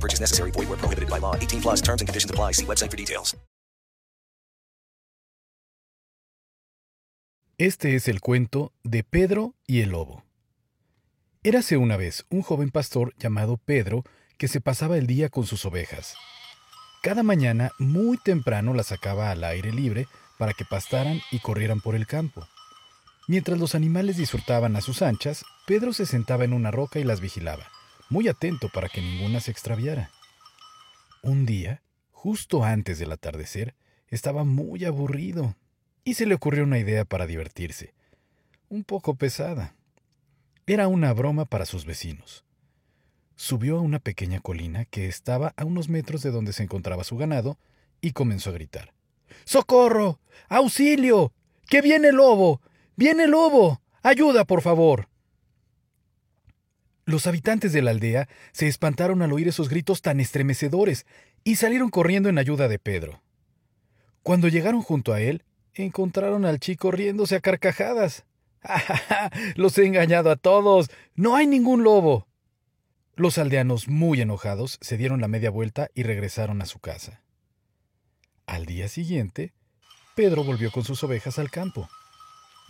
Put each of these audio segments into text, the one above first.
Purchase necessary. Void were prohibited by law. 18 plus terms and conditions apply. See website for details. Este es el cuento de Pedro y el Lobo. Érase una vez un joven pastor llamado Pedro que se pasaba el día con sus ovejas. Cada mañana, muy temprano, las sacaba al aire libre para que pastaran y corrieran por el campo. Mientras los animales disfrutaban a sus anchas, Pedro se sentaba en una roca y las vigilaba, muy atento para que ninguna se extraviara. Un día, justo antes del atardecer, estaba muy aburrido y se le ocurrió una idea para divertirse, un poco pesada. Era una broma para sus vecinos. Subió a una pequeña colina que estaba a unos metros de donde se encontraba su ganado y comenzó a gritar. ¡Socorro! ¡Auxilio! ¡Que viene el lobo! ¡Viene el lobo! ¡Ayuda, por favor! Los habitantes de la aldea se espantaron al oír esos gritos tan estremecedores y salieron corriendo en ayuda de Pedro. Cuando llegaron junto a él, encontraron al chico riéndose a carcajadas. ¡Ja, Los he engañado a todos. No hay ningún lobo. Los aldeanos, muy enojados, se dieron la media vuelta y regresaron a su casa. Al día siguiente, Pedro volvió con sus ovejas al campo.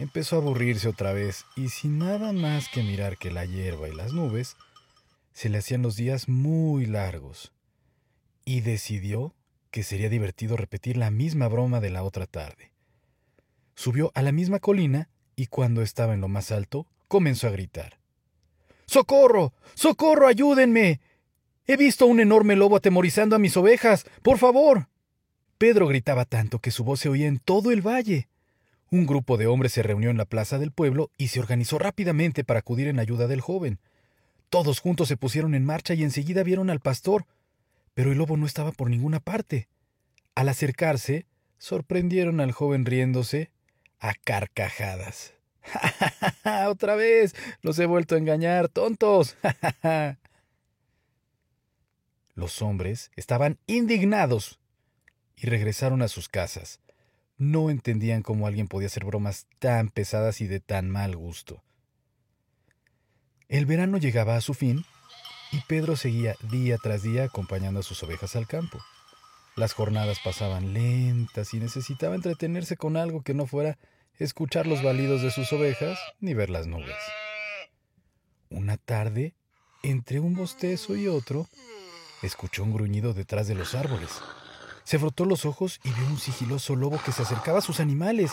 Empezó a aburrirse otra vez y sin nada más que mirar que la hierba y las nubes, se le hacían los días muy largos y decidió que sería divertido repetir la misma broma de la otra tarde. Subió a la misma colina y cuando estaba en lo más alto, comenzó a gritar. ¡Socorro! ¡Socorro! ¡Ayúdenme! He visto un enorme lobo atemorizando a mis ovejas. ¡Por favor! Pedro gritaba tanto que su voz se oía en todo el valle. Un grupo de hombres se reunió en la plaza del pueblo y se organizó rápidamente para acudir en ayuda del joven. Todos juntos se pusieron en marcha y enseguida vieron al pastor, pero el lobo no estaba por ninguna parte. Al acercarse, sorprendieron al joven riéndose a carcajadas. ¡Ja, Otra vez! Los he vuelto a engañar, tontos. Los hombres estaban indignados y regresaron a sus casas. No entendían cómo alguien podía hacer bromas tan pesadas y de tan mal gusto. El verano llegaba a su fin y Pedro seguía día tras día acompañando a sus ovejas al campo. Las jornadas pasaban lentas y necesitaba entretenerse con algo que no fuera escuchar los balidos de sus ovejas ni ver las nubes. Una tarde, entre un bostezo y otro, escuchó un gruñido detrás de los árboles. Se frotó los ojos y vio un sigiloso lobo que se acercaba a sus animales.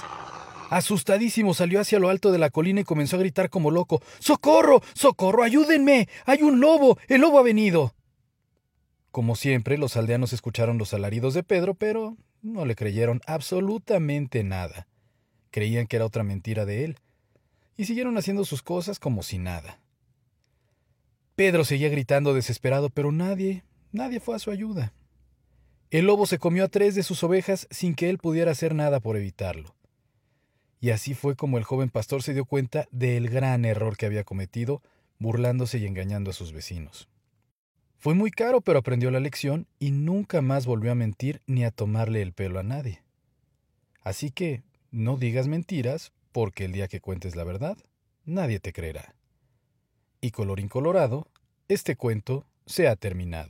Asustadísimo salió hacia lo alto de la colina y comenzó a gritar como loco ¡Socorro! ¡Socorro! ¡Ayúdenme! ¡Hay un lobo! ¡El lobo ha venido! Como siempre, los aldeanos escucharon los alaridos de Pedro, pero no le creyeron absolutamente nada. Creían que era otra mentira de él, y siguieron haciendo sus cosas como si nada. Pedro seguía gritando desesperado, pero nadie, nadie fue a su ayuda. El lobo se comió a tres de sus ovejas sin que él pudiera hacer nada por evitarlo. Y así fue como el joven pastor se dio cuenta del gran error que había cometido, burlándose y engañando a sus vecinos. Fue muy caro, pero aprendió la lección y nunca más volvió a mentir ni a tomarle el pelo a nadie. Así que no digas mentiras, porque el día que cuentes la verdad, nadie te creerá. Y colorín colorado, este cuento se ha terminado.